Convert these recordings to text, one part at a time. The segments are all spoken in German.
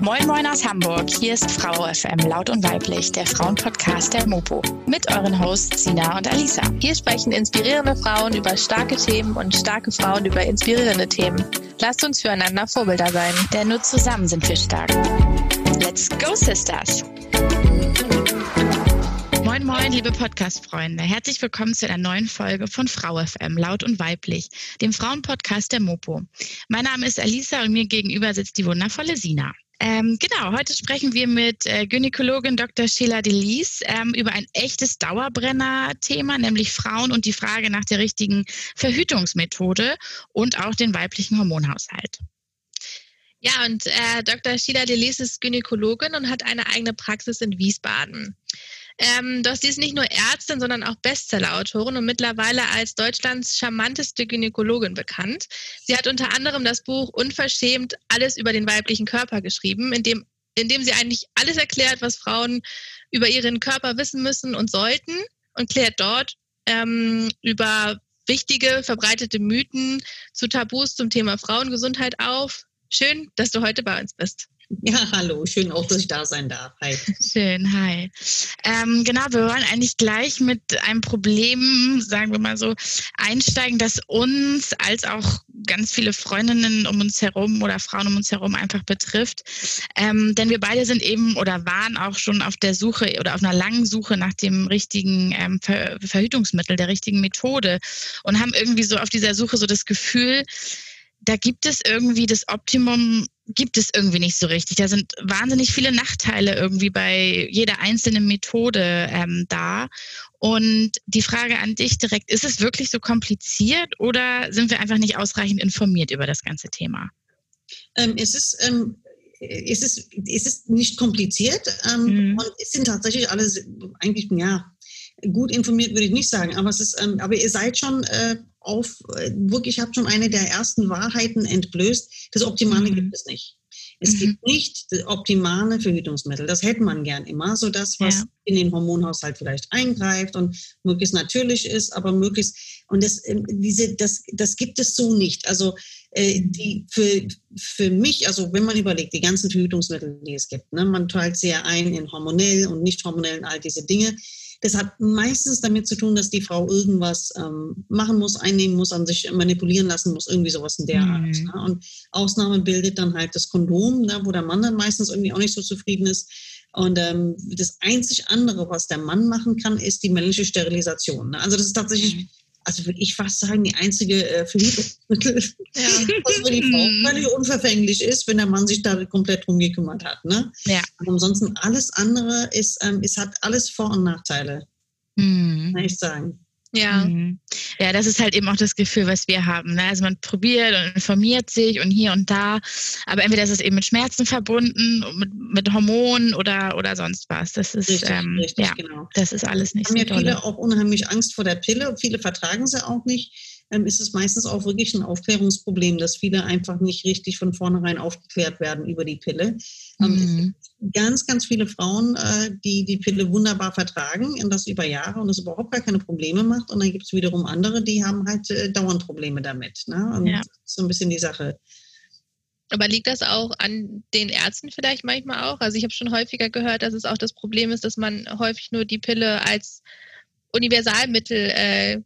Moin Moin aus Hamburg, hier ist Frau FM Laut und Weiblich, der Frauenpodcast der Mopo. Mit euren Hosts Sina und Alisa. Hier sprechen inspirierende Frauen über starke Themen und starke Frauen über inspirierende Themen. Lasst uns füreinander Vorbilder sein. Denn nur zusammen sind wir stark. Let's go, Sisters! Moin, moin, liebe Podcast-Freunde. Herzlich willkommen zu einer neuen Folge von Frau FM, laut und weiblich, dem Frauenpodcast der Mopo. Mein Name ist Alisa und mir gegenüber sitzt die wundervolle Sina. Ähm, genau, heute sprechen wir mit äh, Gynäkologin Dr. Sheila Delis ähm, über ein echtes Dauerbrenner-Thema, nämlich Frauen und die Frage nach der richtigen Verhütungsmethode und auch den weiblichen Hormonhaushalt. Ja, und äh, Dr. Sheila Delis ist Gynäkologin und hat eine eigene Praxis in Wiesbaden. Ähm, doch sie ist nicht nur Ärztin, sondern auch Bestsellerautorin und mittlerweile als Deutschlands charmanteste Gynäkologin bekannt. Sie hat unter anderem das Buch Unverschämt alles über den weiblichen Körper geschrieben, in dem, in dem sie eigentlich alles erklärt, was Frauen über ihren Körper wissen müssen und sollten und klärt dort ähm, über wichtige verbreitete Mythen zu Tabus zum Thema Frauengesundheit auf. Schön, dass du heute bei uns bist. Ja, hallo, schön auch, dass ich da sein darf. Hi. Schön, hi. Ähm, genau, wir wollen eigentlich gleich mit einem Problem, sagen wir mal so, einsteigen, das uns als auch ganz viele Freundinnen um uns herum oder Frauen um uns herum einfach betrifft. Ähm, denn wir beide sind eben oder waren auch schon auf der Suche oder auf einer langen Suche nach dem richtigen ähm, Ver Verhütungsmittel, der richtigen Methode und haben irgendwie so auf dieser Suche so das Gefühl, da gibt es irgendwie das Optimum, gibt es irgendwie nicht so richtig. Da sind wahnsinnig viele Nachteile irgendwie bei jeder einzelnen Methode ähm, da. Und die Frage an dich direkt, ist es wirklich so kompliziert oder sind wir einfach nicht ausreichend informiert über das ganze Thema? Ähm, es ist ähm es ist, es ist nicht kompliziert ähm, mhm. und es sind tatsächlich alle eigentlich, ja, gut informiert würde ich nicht sagen, aber es ist, ähm, aber ihr seid schon äh, auf, äh, wirklich, habt schon eine der ersten Wahrheiten entblößt. Das Optimale mhm. gibt es nicht. Es mhm. gibt nicht das optimale Verhütungsmittel. Das hätte man gern immer, so das, was ja. in den Hormonhaushalt vielleicht eingreift und möglichst natürlich ist, aber möglichst, und das, ähm, diese, das, das gibt es so nicht. Also, äh, mhm. die, für, für mich, also wenn man überlegt, die ganzen Verhütungsmittel, die es gibt, ne, man teilt sie ja ein in hormonell und nicht hormonell und all diese Dinge. Das hat meistens damit zu tun, dass die Frau irgendwas ähm, machen muss, einnehmen muss, an sich manipulieren lassen muss, irgendwie sowas in der mhm. Art. Ne? Und Ausnahme bildet dann halt das Kondom, ne, wo der Mann dann meistens irgendwie auch nicht so zufrieden ist. Und ähm, das einzig andere, was der Mann machen kann, ist die männliche Sterilisation. Ne? Also das ist tatsächlich mhm also würde ich fast sagen, die einzige äh, Verhütungsmittel, ja. was für die Frau mhm. völlig unverfänglich ist, wenn der Mann sich da komplett drum gekümmert hat. Ne? Ja. Aber ansonsten alles andere ist, ähm, es hat alles Vor- und Nachteile. Mhm. Kann ich sagen. Ja. Mhm. Ja, das ist halt eben auch das Gefühl, was wir haben. Ne? Also man probiert und informiert sich und hier und da, aber entweder ist es eben mit Schmerzen verbunden, mit, mit Hormonen oder, oder sonst was. Das ist richtig, ähm, richtig, ja, genau. das ist alles nicht haben so ja viele auch unheimlich Angst vor der Pille. Viele vertragen sie auch nicht. Ähm, ist es meistens auch wirklich ein Aufklärungsproblem, dass viele einfach nicht richtig von vornherein aufgeklärt werden über die Pille. Ähm, mhm ganz, ganz viele Frauen, äh, die die Pille wunderbar vertragen und das über Jahre und es überhaupt gar keine Probleme macht. Und dann gibt es wiederum andere, die haben halt äh, dauernd Probleme damit. Ne? Und ja. das ist so ein bisschen die Sache. Aber liegt das auch an den Ärzten vielleicht manchmal auch? Also ich habe schon häufiger gehört, dass es auch das Problem ist, dass man häufig nur die Pille als Universalmittel äh,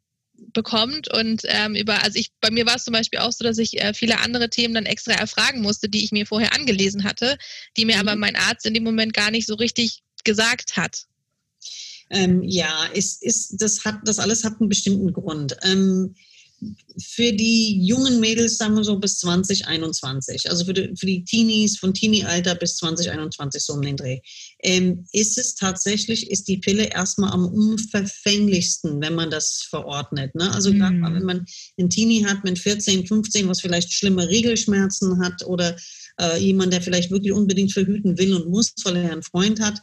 bekommt und ähm, über, also ich, bei mir war es zum Beispiel auch so, dass ich äh, viele andere Themen dann extra erfragen musste, die ich mir vorher angelesen hatte, die mir mhm. aber mein Arzt in dem Moment gar nicht so richtig gesagt hat. Ähm, ja, ist, ist, das hat, das alles hat einen bestimmten Grund. Ähm, für die jungen Mädels, sagen wir so, bis 2021, also für die, für die Teenies von Teenie-Alter bis 2021, so um den Dreh, ähm, ist es tatsächlich, ist die Pille erstmal am unverfänglichsten, wenn man das verordnet. Ne? Also mhm. gerade wenn man einen Teenie hat mit 14, 15, was vielleicht schlimme Regelschmerzen hat oder äh, jemand, der vielleicht wirklich unbedingt verhüten will und muss, weil er einen Freund hat,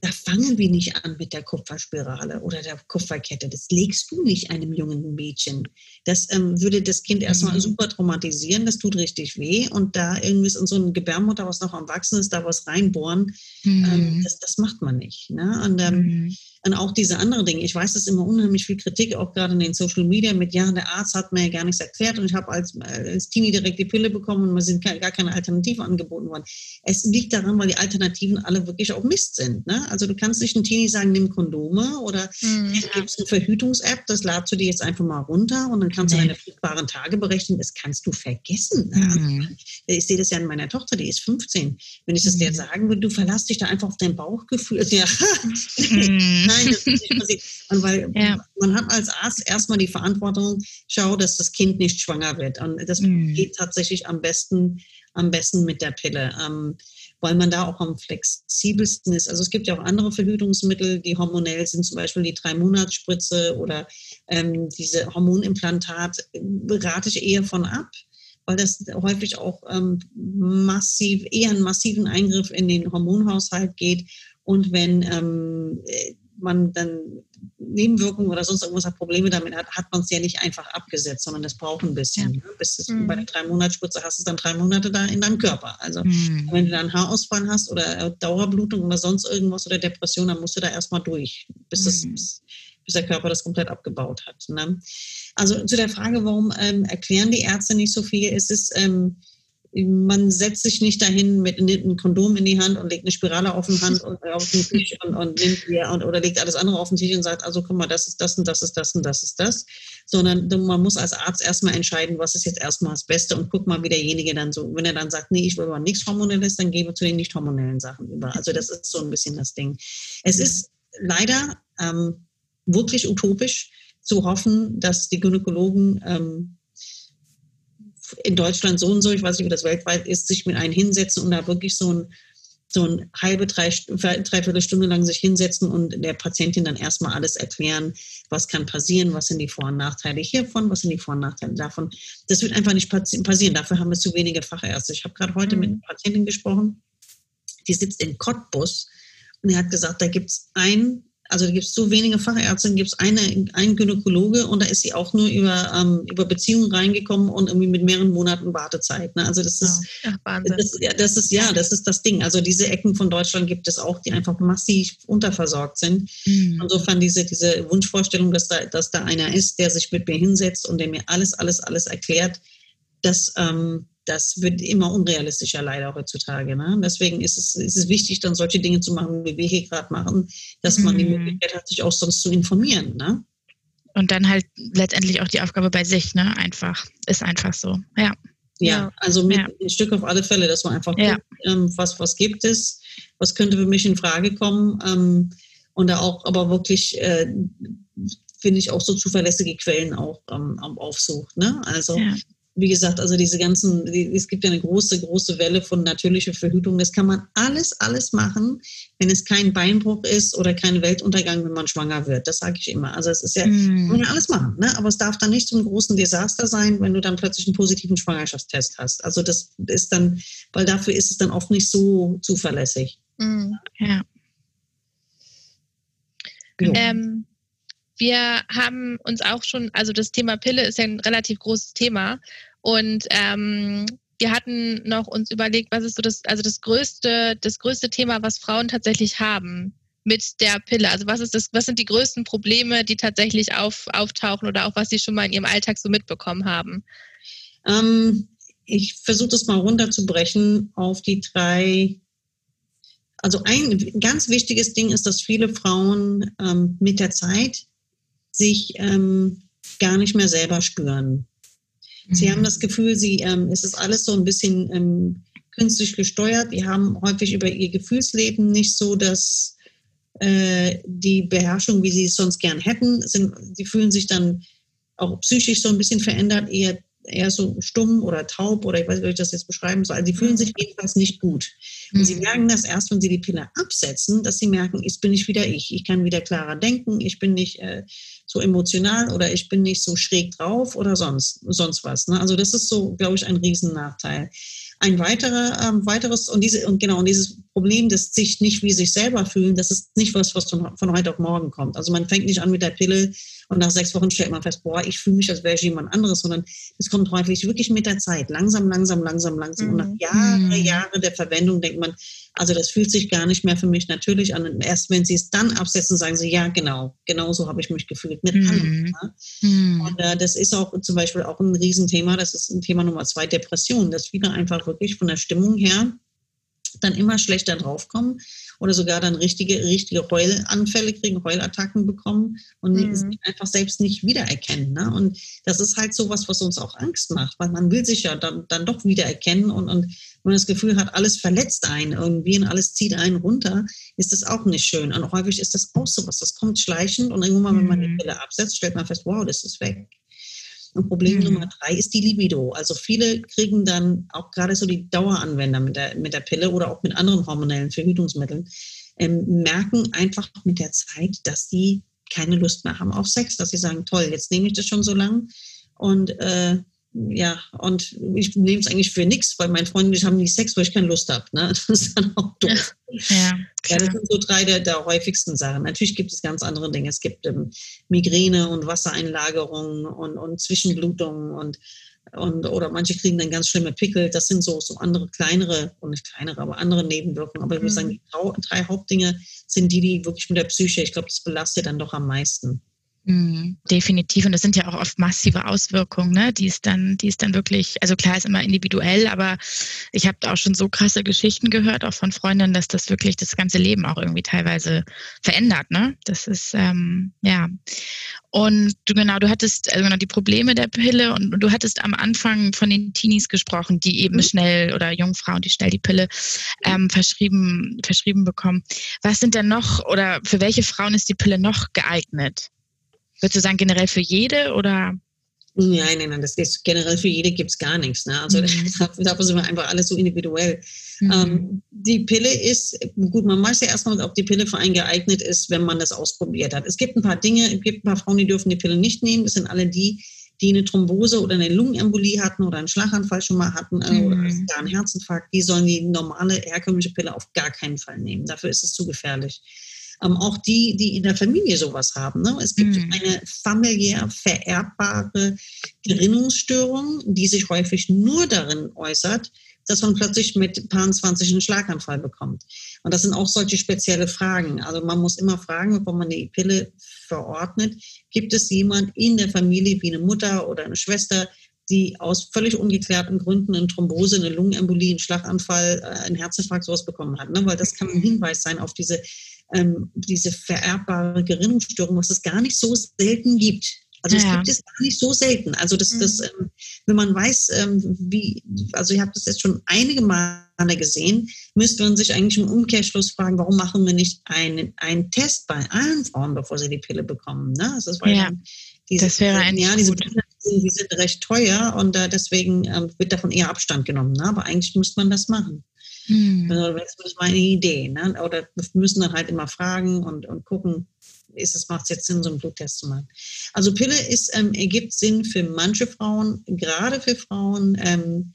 da fangen wir nicht an mit der Kupferspirale oder der Kupferkette. Das legst du nicht einem jungen Mädchen. Das ähm, würde das Kind erstmal mhm. super traumatisieren, das tut richtig weh. Und da irgendwie in so eine Gebärmutter, was noch am Wachsen ist, da was reinbohren, ähm, mhm. ähm, das, das macht man nicht. Ne? Und ähm, mhm. Und auch diese anderen Dinge. Ich weiß, es ist immer unheimlich viel Kritik, auch gerade in den Social Media mit, ja, der Arzt hat mir ja gar nichts erklärt und ich habe als, als Teenie direkt die Pille bekommen und mir sind gar keine Alternative angeboten worden. Es liegt daran, weil die Alternativen alle wirklich auch Mist sind. Ne? Also du kannst nicht einem Teenie sagen, nimm Kondome oder mhm. gibt es eine Verhütungs-App, das ladst du dir jetzt einfach mal runter und dann kannst du deine fruchtbaren Tage berechnen. Das kannst du vergessen. Ne? Mhm. Ich sehe das ja an meiner Tochter, die ist 15. Wenn ich das mhm. dir sagen würde, du verlass dich da einfach auf dein Bauchgefühl. Ja. Mhm. Nein, das ist nicht passiert. Und weil ja. man hat als Arzt erstmal die Verantwortung, schau, dass das Kind nicht schwanger wird. Und das mhm. geht tatsächlich am besten, am besten mit der Pille. Ähm, weil man da auch am flexibelsten ist. Also es gibt ja auch andere Verhütungsmittel, die hormonell sind, zum Beispiel die Drei-Monats-Spritze oder ähm, diese Hormonimplantat, rate ich eher von ab, weil das häufig auch ähm, massiv, eher einen massiven Eingriff in den Hormonhaushalt geht. Und wenn ähm, man dann Nebenwirkungen oder sonst irgendwas hat, Probleme damit hat, hat man es ja nicht einfach abgesetzt, sondern das braucht ein bisschen. Ne? Bis es, mhm. Bei der drei Monatsspritze hast du es dann drei Monate da in deinem Körper. Also mhm. wenn du dann Haarausfall hast oder Dauerblutung oder sonst irgendwas oder Depression, dann musst du da erstmal durch, bis, mhm. das, bis, bis, der Körper das komplett abgebaut hat. Ne? Also zu der Frage, warum ähm, erklären die Ärzte nicht so viel, ist es ähm, man setzt sich nicht dahin mit einem Kondom in die Hand und legt eine Spirale auf den Hand und auf den Tisch und, und nimmt hier und, oder legt alles andere auf den Tisch und sagt, also guck mal, das ist das und das ist das und das ist das. Sondern man muss als Arzt erstmal entscheiden, was ist jetzt erstmal das Beste und guck mal, wie derjenige dann so, wenn er dann sagt, nee, ich will aber nichts Hormonelles, dann gehen wir zu den nicht hormonellen Sachen über. Also das ist so ein bisschen das Ding. Es ist leider ähm, wirklich utopisch zu hoffen, dass die Gynäkologen ähm, in Deutschland so und so, ich weiß nicht, wie das weltweit ist, sich mit einem hinsetzen und da wirklich so ein so eine halbe, drei, dreiviertel Stunde lang sich hinsetzen und der Patientin dann erstmal alles erklären, was kann passieren, was sind die Vor- und Nachteile hiervon, was sind die Vor- und Nachteile davon. Das wird einfach nicht passieren. Dafür haben wir zu wenige Fachärzte. Ich habe gerade heute mhm. mit einer Patientin gesprochen, die sitzt in Cottbus und er hat gesagt, da gibt es ein also da gibt es so wenige Fachärzte, gibt es eine, einen Gynäkologe und da ist sie auch nur über, ähm, über Beziehungen reingekommen und irgendwie mit mehreren Monaten Wartezeit. Ne? Also das ist, ja, das, das ist, ja, das ist das Ding. Also diese Ecken von Deutschland gibt es auch, die einfach massiv unterversorgt sind. Mhm. Insofern diese, diese Wunschvorstellung, dass da, dass da einer ist, der sich mit mir hinsetzt und der mir alles, alles, alles erklärt, das, ähm, das wird immer unrealistischer leider heutzutage. Ne? Deswegen ist es, ist es wichtig, dann solche Dinge zu machen, wie wir hier gerade machen, dass man die mhm. Möglichkeit hat, sich auch sonst zu informieren. Ne? Und dann halt letztendlich auch die Aufgabe bei sich, ne? Einfach. Ist einfach so. Ja. Ja, also mit ja. ein Stück auf alle Fälle, dass man einfach ja. guckt, ähm, was, was gibt es, was könnte für mich in Frage kommen. Ähm, und da auch aber wirklich, äh, finde ich, auch so zuverlässige Quellen auch ähm, aufsucht. Ne? Also ja wie gesagt, also diese ganzen, es gibt ja eine große, große Welle von natürlicher Verhütung. Das kann man alles, alles machen, wenn es kein Beinbruch ist oder kein Weltuntergang, wenn man schwanger wird. Das sage ich immer. Also es ist ja, mm. man kann alles machen, ne? aber es darf dann nicht so ein großen Desaster sein, wenn du dann plötzlich einen positiven Schwangerschaftstest hast. Also das ist dann, weil dafür ist es dann oft nicht so zuverlässig. Mm. Ja. Ähm, wir haben uns auch schon, also das Thema Pille ist ja ein relativ großes Thema und ähm, wir hatten noch uns überlegt, was ist so das, also das größte, das größte Thema, was Frauen tatsächlich haben mit der Pille? Also was ist das, was sind die größten Probleme, die tatsächlich auf, auftauchen oder auch was sie schon mal in ihrem Alltag so mitbekommen haben? Ähm, ich versuche das mal runterzubrechen auf die drei. Also ein ganz wichtiges Ding ist, dass viele Frauen ähm, mit der Zeit sich ähm, gar nicht mehr selber spüren. Mhm. Sie haben das Gefühl, sie, ähm, es ist alles so ein bisschen ähm, künstlich gesteuert. Die haben häufig über ihr Gefühlsleben nicht so dass äh, die Beherrschung, wie sie es sonst gern hätten. Sind, sie fühlen sich dann auch psychisch so ein bisschen verändert, eher eher so stumm oder taub oder ich weiß nicht, wie ich das jetzt beschreiben soll. Also die fühlen sich mhm. jedenfalls nicht gut. Und mhm. sie merken das erst, wenn sie die Pille absetzen, dass sie merken, jetzt bin ich wieder ich. Ich kann wieder klarer denken, ich bin nicht äh, so emotional oder ich bin nicht so schräg drauf oder sonst, sonst was. Ne? Also das ist so, glaube ich, ein Riesennachteil. Ein weiterer, ähm, weiteres, und diese, und genau, und dieses Problem des sich nicht wie sich selber fühlen, das ist nicht was, was von, von heute auf morgen kommt. Also man fängt nicht an mit der Pille und nach sechs Wochen stellt man fest, boah, ich fühle mich, als wäre ich jemand anderes, sondern es kommt häufig wirklich mit der Zeit, langsam, langsam, langsam, langsam. Und nach mhm. Jahren, mhm. Jahre der Verwendung denkt man, also das fühlt sich gar nicht mehr für mich natürlich an. Und erst wenn sie es dann absetzen, sagen sie, ja, genau, genau so habe ich mich gefühlt mit mhm. anderen. Ne? Mhm. Und äh, das ist auch zum Beispiel auch ein Riesenthema, das ist ein Thema Nummer zwei, Depression, dass viele einfach wirklich von der Stimmung her dann immer schlechter draufkommen oder sogar dann richtige, richtige Heulanfälle kriegen, Heulattacken bekommen und mhm. einfach selbst nicht wiedererkennen. Ne? Und das ist halt so was, was uns auch Angst macht, weil man will sich ja dann, dann doch wiedererkennen und, und wenn man das Gefühl hat, alles verletzt einen irgendwie und alles zieht einen runter, ist das auch nicht schön. Und häufig ist das auch so was, das kommt schleichend und irgendwann, wenn man die mhm. Pille absetzt, stellt man fest, wow, das ist weg. Und Problem mhm. Nummer drei ist die Libido. Also viele kriegen dann auch gerade so die Daueranwender mit der, mit der Pille oder auch mit anderen hormonellen Verhütungsmitteln, ähm, merken einfach mit der Zeit, dass sie keine Lust mehr haben auf Sex, dass sie sagen, toll, jetzt nehme ich das schon so lang und äh, ja, und ich nehme es eigentlich für nichts, weil meine Freunde haben nicht Sex, weil ich keine Lust habe. Ne? Das ist dann auch doof. Ja, ja, das sind so drei der, der, häufigsten Sachen. Natürlich gibt es ganz andere Dinge. Es gibt ähm, Migräne und Wassereinlagerungen und, und Zwischenblutungen und, und oder manche kriegen dann ganz schlimme Pickel. Das sind so, so andere kleinere, und nicht kleinere, aber andere Nebenwirkungen. Aber ich würde sagen, mhm. die drei Hauptdinge sind die, die wirklich mit der Psyche, ich glaube, das belastet dann doch am meisten. Mhm, definitiv. Und das sind ja auch oft massive Auswirkungen, ne? die es dann, die es dann wirklich, also klar ist immer individuell, aber ich habe auch schon so krasse Geschichten gehört, auch von Freundinnen, dass das wirklich das ganze Leben auch irgendwie teilweise verändert. Ne? Das ist, ähm, ja. Und du genau, du hattest also genau die Probleme der Pille und, und du hattest am Anfang von den Teenies gesprochen, die eben mhm. schnell oder Jungfrauen, die schnell die Pille ähm, verschrieben, verschrieben bekommen. Was sind denn noch oder für welche Frauen ist die Pille noch geeignet? Würdest du sagen, generell für jede oder? Nein, nein, nein, das ist generell für jede gibt es gar nichts. Ne? Also mhm. dafür sind wir einfach alles so individuell. Mhm. Ähm, die Pille ist, gut, man weiß ja erstmal, ob die Pille für einen geeignet ist, wenn man das ausprobiert hat. Es gibt ein paar Dinge, es gibt ein paar Frauen, die dürfen die Pille nicht nehmen. Das sind alle die, die eine Thrombose oder eine Lungenembolie hatten oder einen Schlaganfall schon mal hatten äh, mhm. oder gar einen Herzinfarkt. Die sollen die normale herkömmliche Pille auf gar keinen Fall nehmen. Dafür ist es zu gefährlich ähm, auch die, die in der Familie sowas haben. Ne? Es gibt mhm. eine familiär vererbbare Gerinnungsstörung, die sich häufig nur darin äußert, dass man plötzlich mit Paar 20 einen Schlaganfall bekommt. Und das sind auch solche spezielle Fragen. Also man muss immer fragen, bevor man die Pille verordnet, gibt es jemand in der Familie wie eine Mutter oder eine Schwester, die aus völlig ungeklärten Gründen eine Thrombose, eine Lungenembolie, einen Schlaganfall, äh, einen Herzinfarkt, sowas bekommen hat. Ne? Weil das kann ein mhm. Hinweis sein auf diese ähm, diese vererbbare Gerinnungsstörung, was es gar nicht so selten gibt. Also es gibt es gar nicht so selten. Also das, das mhm. ähm, wenn man weiß, ähm, wie, also ich habe das jetzt schon einige Male gesehen, müsste man sich eigentlich im Umkehrschluss fragen, warum machen wir nicht einen, einen Test bei allen Frauen, bevor sie die Pille bekommen? Ne? Also das, ja, diese, das wäre ein ja, diese Pille, die sind recht teuer und äh, deswegen ähm, wird davon eher Abstand genommen. Ne? Aber eigentlich müsste man das machen. Hm. Also das ist meine Idee. Ne? Oder wir müssen dann halt immer fragen und, und gucken, ist es, macht es jetzt Sinn, so einen Bluttest zu machen. Also Pille ist, ähm, ergibt Sinn für manche Frauen, gerade für Frauen, ähm,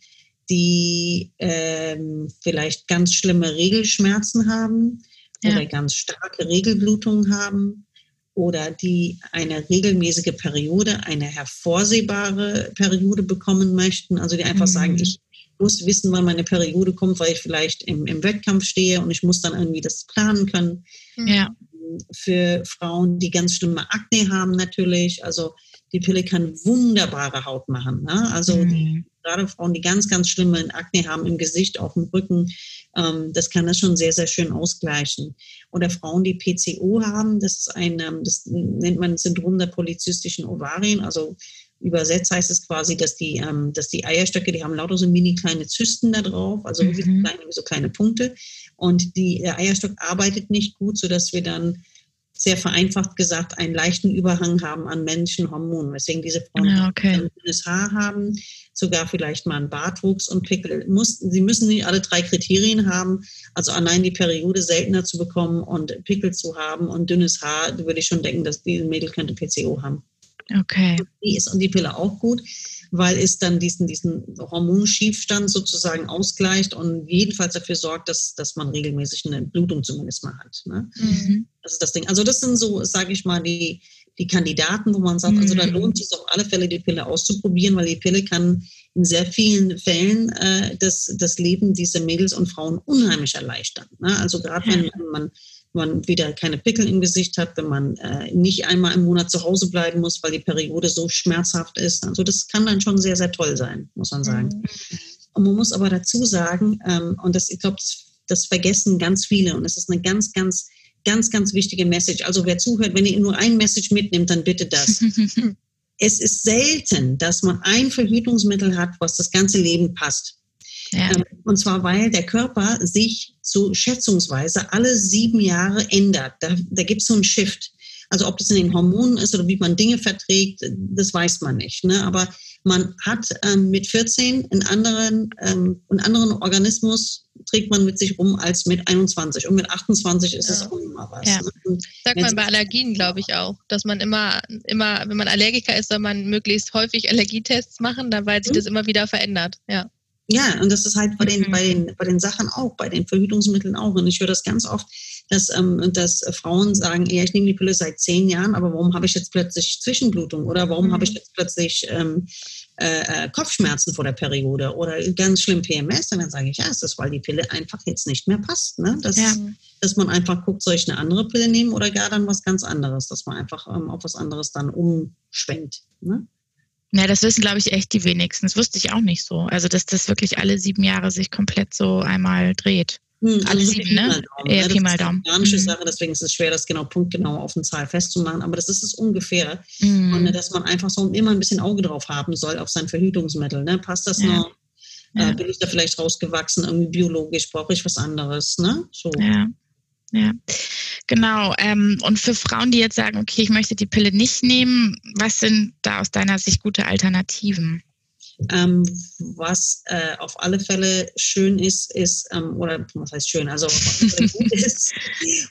die ähm, vielleicht ganz schlimme Regelschmerzen haben ja. oder ganz starke Regelblutungen haben oder die eine regelmäßige Periode, eine hervorsehbare Periode bekommen möchten. Also die einfach mhm. sagen, ich muss wissen, wann meine Periode kommt, weil ich vielleicht im, im Wettkampf stehe und ich muss dann irgendwie das planen können. Ja. Für Frauen, die ganz schlimme Akne haben natürlich, also die Pille kann wunderbare Haut machen. Ne? Also mhm. die, gerade Frauen, die ganz, ganz schlimme Akne haben im Gesicht, auf dem Rücken, ähm, das kann das schon sehr, sehr schön ausgleichen. Oder Frauen, die PCO haben, das ist ein, ähm, das nennt man Syndrom der polyzystischen Ovarien, also Übersetzt heißt es quasi, dass die, ähm, dass die Eierstöcke, die haben lauter so mini kleine Zysten da drauf, also mhm. wie, kleine, so kleine Punkte. Und die, der Eierstock arbeitet nicht gut, sodass wir dann sehr vereinfacht gesagt einen leichten Überhang haben an männlichen Hormonen, weswegen diese Frauen ja, okay. ein dünnes Haar haben, sogar vielleicht mal einen Bartwuchs und Pickel. Muss, sie müssen nicht alle drei Kriterien haben, also allein die Periode seltener zu bekommen und Pickel zu haben und dünnes Haar, würde ich schon denken, dass diese Mädel könnte PCO haben. Okay. Die ist und die Pille auch gut. weil es dann diesen, diesen Hormonschiefstand sozusagen ausgleicht und jedenfalls dafür sorgt, dass, dass man regelmäßig eine Blutung zumindest mal hat. Ne? Mhm. Das ist das Ding. Also das sind so, sage ich mal, die, die Kandidaten, wo man sagt, mhm. also da mhm. lohnt es sich auf alle Fälle, die Pille auszuprobieren, weil die Pille kann in sehr vielen Fällen äh, das, das Leben dieser Mädels und Frauen unheimlich erleichtern. Ne? Also gerade wenn man man wieder keine Pickel im Gesicht hat, wenn man äh, nicht einmal im Monat zu Hause bleiben muss, weil die Periode so schmerzhaft ist. Also das kann dann schon sehr, sehr toll sein, muss man sagen. Mhm. Und man muss aber dazu sagen, ähm, und das, ich glaube, das, das vergessen ganz viele und es ist eine ganz, ganz, ganz, ganz wichtige Message. Also wer zuhört, wenn ihr nur ein Message mitnimmt, dann bitte das. es ist selten, dass man ein Verhütungsmittel hat, was das ganze Leben passt. Ja. Ähm, und zwar, weil der Körper sich so schätzungsweise alle sieben Jahre ändert. Da, da gibt es so einen Shift. Also ob das in den Hormonen ist oder wie man Dinge verträgt, das weiß man nicht. Ne? Aber man hat ähm, mit 14 einen anderen, ähm, einen anderen Organismus trägt man mit sich rum als mit 21. Und mit 28 ist ja. es auch immer was. Ja. Ne? Sagt man bei Allergien, glaube ich auch, dass man immer, immer, wenn man Allergiker ist, soll man möglichst häufig Allergietests machen, weil sich mhm. das immer wieder verändert. Ja. Ja, und das ist halt bei den, mhm. bei den, bei den Sachen auch, bei den Verhütungsmitteln auch. Und ich höre das ganz oft, dass, ähm, dass Frauen sagen, ja, ich nehme die Pille seit zehn Jahren, aber warum habe ich jetzt plötzlich Zwischenblutung oder warum mhm. habe ich jetzt plötzlich ähm, äh, äh, Kopfschmerzen vor der Periode oder ganz schlimm PMS? Und dann sage ich, ja, es ist, weil die Pille einfach jetzt nicht mehr passt. Ne? Das, ja. Dass man einfach guckt, soll ich eine andere Pille nehmen oder gar dann was ganz anderes, dass man einfach ähm, auf was anderes dann umschwenkt. Ne? Ja, das wissen, glaube ich, echt die wenigsten. Das wusste ich auch nicht so. Also, dass das wirklich alle sieben Jahre sich komplett so einmal dreht. Hm, alle also sieben, ne? Eher ja, Pi mal Daumen. Das ist eine organische mhm. Sache, deswegen ist es schwer, das genau punktgenau auf eine Zahl festzumachen. Aber das ist es ungefähr. Mhm. Und dass man einfach so immer ein bisschen Auge drauf haben soll auf sein Verhütungsmittel. Ne? Passt das ja. noch? Ja. Äh, bin ich da vielleicht rausgewachsen, irgendwie biologisch, brauche ich was anderes? Ne? So. Ja. Ja, genau. Ähm, und für Frauen, die jetzt sagen, okay, ich möchte die Pille nicht nehmen, was sind da aus deiner Sicht gute Alternativen? Ähm, was äh, auf alle Fälle schön ist, ist, ähm, oder was heißt schön, also gut ist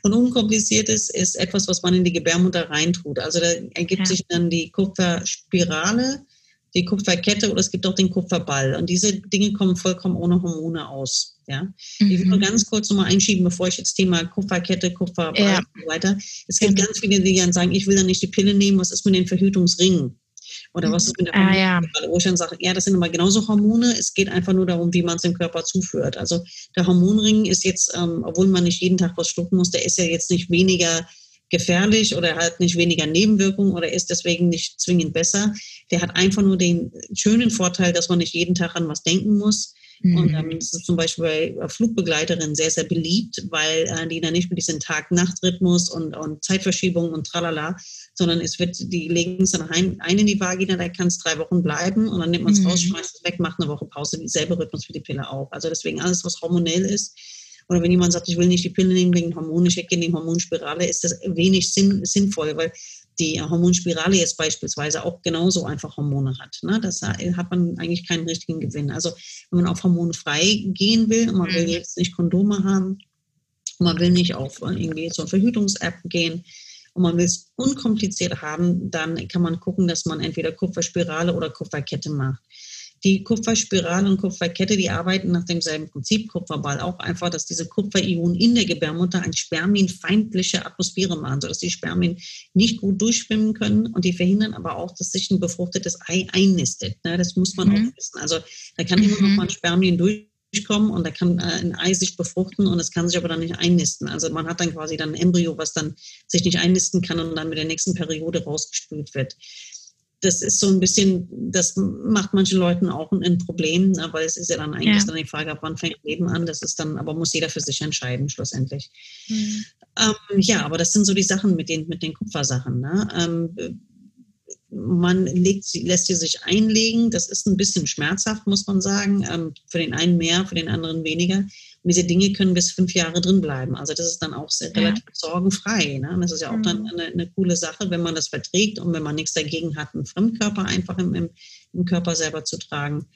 und unkompliziert ist, ist etwas, was man in die Gebärmutter reintut. Also da ergibt ja. sich dann die Kupferspirale, die Kupferkette oder es gibt auch den Kupferball. Und diese Dinge kommen vollkommen ohne Hormone aus. Ja? Mhm. Ich will nur mhm. ganz kurz nochmal einschieben, bevor ich jetzt Thema Kupferkette, Kupferball ja. und so weiter. Es gibt ja. ganz viele, die dann sagen, ich will dann nicht die Pille nehmen, was ist mit den Verhütungsringen? Oder was ist mit der ah, ja. Wo ich dann sage, ja, das sind immer genauso Hormone. Es geht einfach nur darum, wie man es dem Körper zuführt. Also der Hormonring ist jetzt, ähm, obwohl man nicht jeden Tag was schlucken muss, der ist ja jetzt nicht weniger gefährlich oder hat nicht weniger Nebenwirkungen oder ist deswegen nicht zwingend besser. Der hat einfach nur den schönen Vorteil, dass man nicht jeden Tag an was denken muss. Und ähm, das ist zum Beispiel bei Flugbegleiterinnen sehr, sehr beliebt, weil äh, die dann nicht mit diesem Tag-Nacht-Rhythmus und, und Zeitverschiebung und tralala, sondern es wird, die legen es dann ein, ein in die Vagina, da kann es drei Wochen bleiben und dann nimmt man es mhm. raus, schmeißt es weg, macht eine Woche Pause, dieselbe Rhythmus wie die Pille auch. Also deswegen alles, was hormonell ist, oder wenn jemand sagt, ich will nicht die Pille nehmen wegen Hormone, ich in die Hormonspirale, ist das wenig sinn, sinnvoll, weil die Hormonspirale jetzt beispielsweise auch genauso einfach Hormone hat. Ne? Das hat man eigentlich keinen richtigen Gewinn. Also wenn man auf Hormone frei gehen will und man will mhm. jetzt nicht Kondome haben, und man will nicht auf irgendwie so eine Verhütungs-App gehen und man will es unkompliziert haben, dann kann man gucken, dass man entweder Kupferspirale oder Kupferkette macht. Die Kupferspirale und Kupferkette, die arbeiten nach demselben Prinzip, Kupferball auch einfach, dass diese Kupferionen in der Gebärmutter eine spermienfeindliche Atmosphäre machen, sodass die Spermien nicht gut durchschwimmen können und die verhindern aber auch, dass sich ein befruchtetes Ei einnistet. Ne, das muss man mhm. auch wissen. Also da kann mhm. immer noch mal ein Spermien durchkommen und da kann äh, ein Ei sich befruchten und es kann sich aber dann nicht einnisten. Also man hat dann quasi dann ein Embryo, was dann sich nicht einnisten kann und dann mit der nächsten Periode rausgespült wird das ist so ein bisschen, das macht manchen Leuten auch ein, Problem, aber es ist ja dann eigentlich ja. dann die Frage, ab wann fängt Leben an. Das ist dann, aber muss jeder für sich entscheiden, schlussendlich. Mhm. Ähm, ja, aber das sind so die Sachen mit den, mit den Kupfersachen. Ne? Ähm, man legt, lässt sie sich einlegen. Das ist ein bisschen schmerzhaft, muss man sagen. Ähm, für den einen mehr, für den anderen weniger. Diese Dinge können bis fünf Jahre drin bleiben. Also das ist dann auch sehr, relativ sorgenfrei. Ne? Das ist ja auch mhm. dann eine, eine, coole Sache, wenn man das verträgt und wenn man nichts dagegen hat, einen Fremdkörper einfach im, im, im Körper selber zu tragen.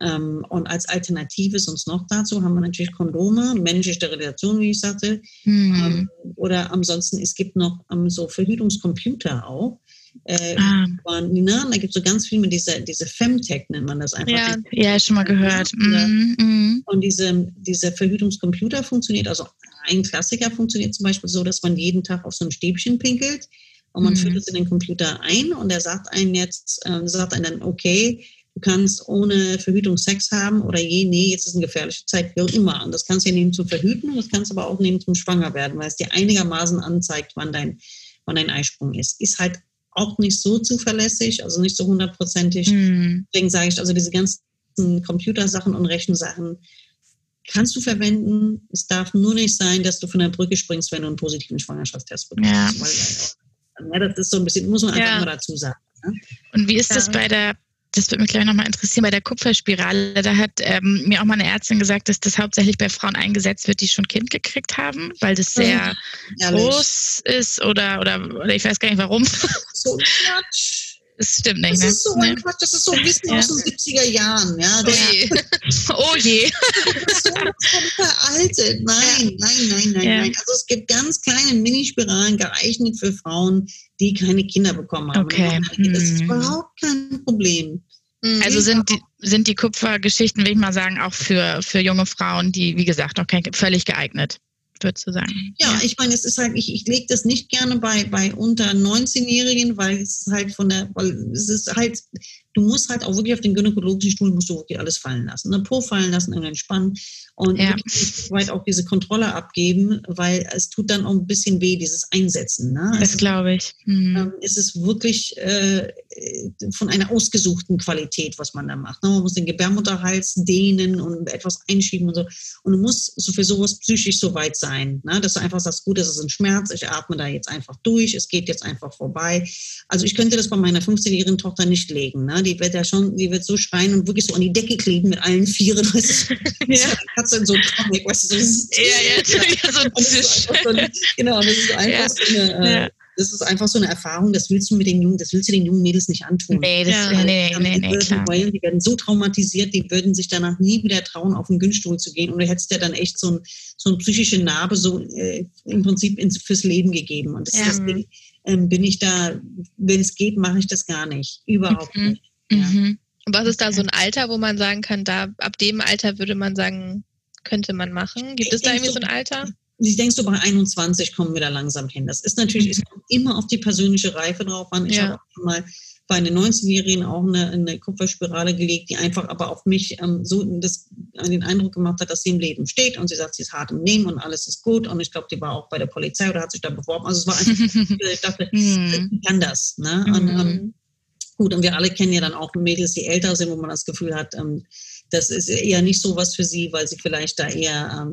Ähm, und als Alternative sonst noch dazu haben wir natürlich Kondome, männliche Sterilisation, wie ich sagte. Mhm. Ähm, oder ansonsten, es gibt noch ähm, so Verhütungscomputer auch Äh, ah. ne? Da gibt es so ganz viel mit dieser diese Femtech, nennt man das einfach. Ja, ja schon mal gehört. Mhm, mhm. Und diese, dieser Verhütungscomputer funktioniert, also ein Klassiker funktioniert zum Beispiel so, dass man jeden Tag auf so ein Stäbchen pinkelt und man mhm. führt es in den Computer ein und er sagt einen jetzt, äh, sagt einen dann, okay, du kannst ohne Verhütung Sex haben oder je, nee, jetzt ist eine gefährliche Zeit, wie auch immer. Und das kannst du ja nehmen zum Verhüten und das kannst du aber auch nehmen zum Schwangerwerden, weil es dir einigermaßen anzeigt, wann dein, wann dein Eisprung ist. Ist halt auch nicht so zuverlässig, also nicht so hundertprozentig. Mhm. Deswegen sage ich, also diese ganzen Computersachen und Rechensachen kannst du verwenden. Es darf nur nicht sein, dass du von der Brücke springst, wenn du einen positiven Schwangerschaftstest bekommst. Ja. Weil, ja, das ist so ein bisschen, muss man einfach ja. mal dazu sagen. Ne? Und wie ist ja. das bei der das würde mich gleich nochmal interessieren, bei der Kupferspirale, da hat ähm, mir auch mal eine Ärztin gesagt, dass das hauptsächlich bei Frauen eingesetzt wird, die schon Kind gekriegt haben, weil das sehr ja, groß ist oder, oder, oder ich weiß gar nicht warum. So Quatsch. Das stimmt nicht, das ne? Ist so ein Quatsch. Das ist so ein bisschen ja. aus den 70er Jahren. Ja, oh je. oh je. Das ist so veraltet. Nein, nein, nein, nein, ja. nein. Also es gibt ganz kleine Minispiralen geeignet für Frauen, die keine Kinder bekommen haben. Okay. Das ist hm. überhaupt kein Problem. Mhm. Also sind die, sind die Kupfergeschichten, will ich mal sagen, auch für, für junge Frauen, die, wie gesagt, noch kein, völlig geeignet würdest du sagen? Ja, ja, ich meine, es ist halt, ich, ich lege das nicht gerne bei, bei unter 19-Jährigen, weil es halt von der, weil es ist halt, du musst halt auch wirklich auf den gynäkologischen Stuhl, musst du wirklich alles fallen lassen. Ne? Po fallen lassen, entspannen und ja. weit auch diese Kontrolle abgeben, weil es tut dann auch ein bisschen weh, dieses Einsetzen. Ne? Das also, glaube ich. Mhm. Ähm, es ist wirklich äh, von einer ausgesuchten Qualität, was man da macht. Ne? Man muss den Gebärmutterhals dehnen und etwas einschieben und so. Und du musst so für sowas psychisch so weit sein, ne? dass du einfach sagst, gut, das ist ein Schmerz, ich atme da jetzt einfach durch, es geht jetzt einfach vorbei. Also ich könnte das bei meiner 15-jährigen Tochter nicht legen. Ne? Die wird ja schon, die wird so schreien und wirklich so an die Decke kleben mit allen Vieren. ja. Katze in so Comic, weißt du, so ja, ja, ja, so ein Tisch. So genau, das ist einfach ja. so eine, äh, das ist einfach so eine Erfahrung, das willst du mit den Jungen, das willst du den jungen Mädels nicht antun. Nee, das, ja, nee, nee, nee, nee, klar. Heulen, die werden so traumatisiert, die würden sich danach nie wieder trauen, auf den Günststuhl zu gehen. Und du hättest ja dann echt so, ein, so eine psychische Narbe so äh, im Prinzip ins, fürs Leben gegeben. Und das, ja. deswegen ähm, bin ich da, wenn es geht, mache ich das gar nicht. Überhaupt mhm. nicht. Ja. Mhm. Was ist da so ein Alter, wo man sagen kann, da ab dem Alter würde man sagen, könnte man machen? Gibt es da irgendwie so ein Alter? Ich denke, so bei 21 kommen wir da langsam hin. Das ist natürlich, mhm. es kommt immer auf die persönliche Reife drauf an. Ich ja. habe auch mal bei einer 19-Jährigen auch eine, eine, Kupferspirale gelegt, die einfach aber auf mich ähm, so das, den Eindruck gemacht hat, dass sie im Leben steht und sie sagt, sie ist hart im Nehmen und alles ist gut. Und ich glaube, die war auch bei der Polizei oder hat sich da beworben. Also es war einfach, ich dachte, mhm. ich kann das. Ne? Und, ähm, mhm. gut, und wir alle kennen ja dann auch Mädels, die älter sind, wo man das Gefühl hat, ähm, das ist eher nicht so was für sie, weil sie vielleicht da eher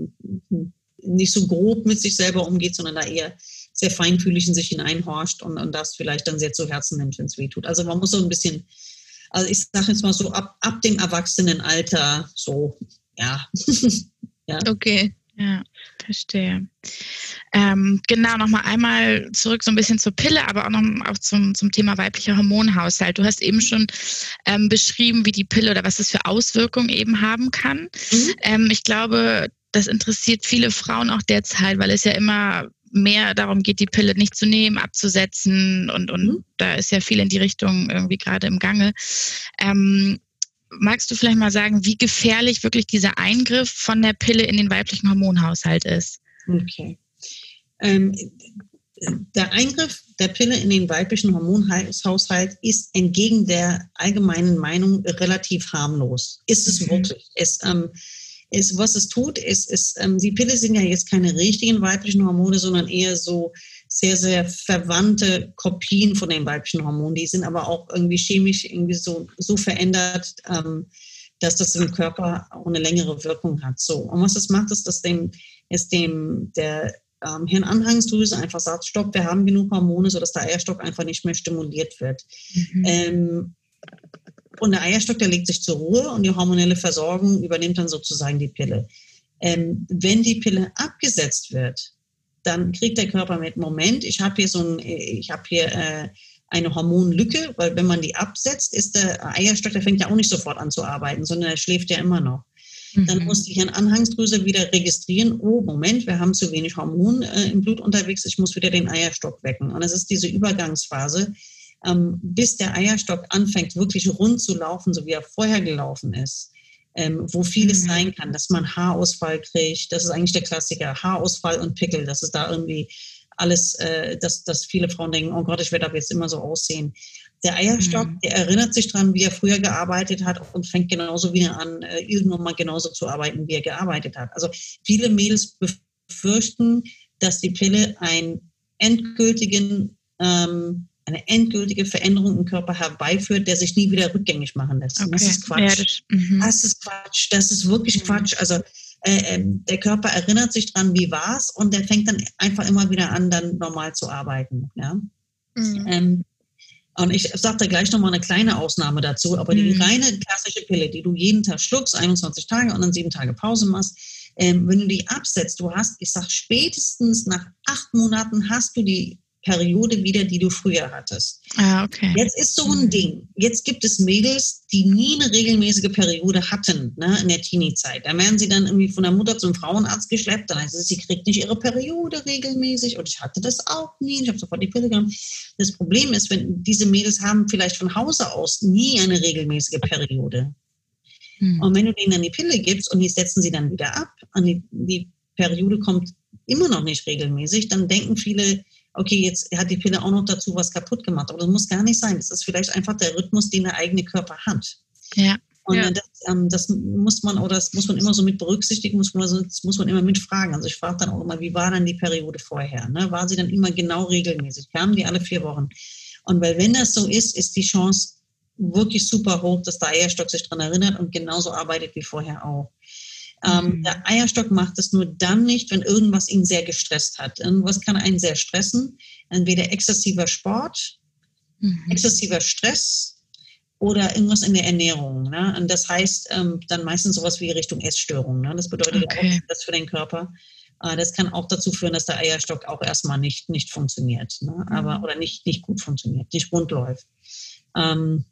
ähm, nicht so grob mit sich selber umgeht, sondern da eher sehr feinfühlig in sich hineinhorcht und, und das vielleicht dann sehr zu Herzen nimmt, wenn es weh tut. Also man muss so ein bisschen, also ich sage jetzt mal so, ab, ab dem Erwachsenenalter so, ja. ja. Okay. Ja, verstehe. Ähm, genau, nochmal einmal zurück so ein bisschen zur Pille, aber auch noch auch zum, zum Thema weiblicher Hormonhaushalt. Du hast eben schon ähm, beschrieben, wie die Pille oder was es für Auswirkungen eben haben kann. Mhm. Ähm, ich glaube, das interessiert viele Frauen auch derzeit, weil es ja immer mehr darum geht, die Pille nicht zu nehmen, abzusetzen und, und mhm. da ist ja viel in die Richtung irgendwie gerade im Gange. Ähm, magst du vielleicht mal sagen, wie gefährlich wirklich dieser Eingriff von der Pille in den weiblichen Hormonhaushalt ist? Okay. Ähm, der Eingriff der Pille in den weiblichen Hormonhaushalt ist entgegen der allgemeinen Meinung relativ harmlos. Ist es mhm. wirklich? Es, ähm, ist, was es tut, ist, ist ähm, die Pille sind ja jetzt keine richtigen weiblichen Hormone, sondern eher so sehr, sehr verwandte Kopien von den weiblichen Hormonen. Die sind aber auch irgendwie chemisch irgendwie so, so verändert, ähm, dass das im Körper auch eine längere Wirkung hat. So. Und was das macht, ist, dass dem, ist dem der ähm, Hirnanhangsdrüse einfach sagt, stopp, wir haben genug Hormone, sodass der Eierstock einfach nicht mehr stimuliert wird. Mhm. Ähm, und der Eierstock, der legt sich zur Ruhe und die hormonelle Versorgung übernimmt dann sozusagen die Pille. Ähm, wenn die Pille abgesetzt wird, dann kriegt der Körper mit, Moment, ich habe hier so ein, ich habe hier äh, eine Hormonlücke, weil wenn man die absetzt, ist der Eierstock, der fängt ja auch nicht sofort an zu arbeiten, sondern er schläft ja immer noch. Mhm. Dann muss die Hirnanhangsdrüse wieder registrieren, oh Moment, wir haben zu wenig Hormon äh, im Blut unterwegs, ich muss wieder den Eierstock wecken. Und das ist diese Übergangsphase, ähm, bis der Eierstock anfängt, wirklich rund zu laufen, so wie er vorher gelaufen ist, ähm, wo vieles mhm. sein kann, dass man Haarausfall kriegt, das ist eigentlich der Klassiker, Haarausfall und Pickel, dass es da irgendwie alles, äh, dass, dass viele Frauen denken, oh Gott, ich werde aber jetzt immer so aussehen. Der Eierstock, mhm. der erinnert sich dran, wie er früher gearbeitet hat und fängt genauso wieder an, äh, irgendwann mal genauso zu arbeiten, wie er gearbeitet hat. Also viele Mädels befürchten, dass die Pille einen endgültigen ähm, eine endgültige Veränderung im Körper herbeiführt, der sich nie wieder rückgängig machen lässt. Okay. Das ist Quatsch. Ja, das, mhm. das, ist Quatsch. Das ist wirklich mhm. Quatsch. Also äh, äh, der Körper erinnert sich dran, wie war es, und der fängt dann einfach immer wieder an, dann normal zu arbeiten. Ja? Mhm. Ähm, und ich sage da gleich nochmal eine kleine Ausnahme dazu, aber die mhm. reine klassische Pille, die du jeden Tag schluckst, 21 Tage und dann sieben Tage Pause machst, ähm, wenn du die absetzt, du hast, ich sage spätestens nach acht Monaten hast du die Periode wieder, die du früher hattest. Ah, okay. Jetzt ist so ein. Ding. Jetzt gibt es Mädels, die nie eine regelmäßige Periode hatten ne, in der Teenie-Zeit. Da werden sie dann irgendwie von der Mutter zum Frauenarzt geschleppt. Dann heißt es, sie kriegt nicht ihre Periode regelmäßig. Und ich hatte das auch nie. Ich habe sofort die Pille genommen. Das Problem ist, wenn diese Mädels haben vielleicht von Hause aus nie eine regelmäßige Periode. Hm. Und wenn du denen dann die Pille gibst und die setzen sie dann wieder ab und die, die Periode kommt immer noch nicht regelmäßig, dann denken viele, okay, jetzt hat die Pille auch noch dazu was kaputt gemacht. Aber das muss gar nicht sein. Das ist vielleicht einfach der Rhythmus, den der eigene Körper hat. Ja. Und ja. Das, ähm, das, muss man oder das muss man immer so mit berücksichtigen, muss man, das muss man immer mitfragen. Also ich frage dann auch immer, wie war dann die Periode vorher? Ne? War sie dann immer genau regelmäßig? Kamen die alle vier Wochen? Und weil wenn das so ist, ist die Chance wirklich super hoch, dass der Eierstock sich daran erinnert und genauso arbeitet wie vorher auch. Ähm, mhm. Der Eierstock macht es nur dann nicht, wenn irgendwas ihn sehr gestresst hat. Was kann einen sehr stressen? Entweder exzessiver Sport, mhm. exzessiver Stress oder irgendwas in der Ernährung. Ne? Und das heißt ähm, dann meistens sowas wie Richtung Essstörung. Ne? Das bedeutet okay. auch das für den Körper. Äh, das kann auch dazu führen, dass der Eierstock auch erstmal nicht, nicht funktioniert. Ne? Aber, mhm. oder nicht, nicht gut funktioniert, nicht rund läuft. Ähm,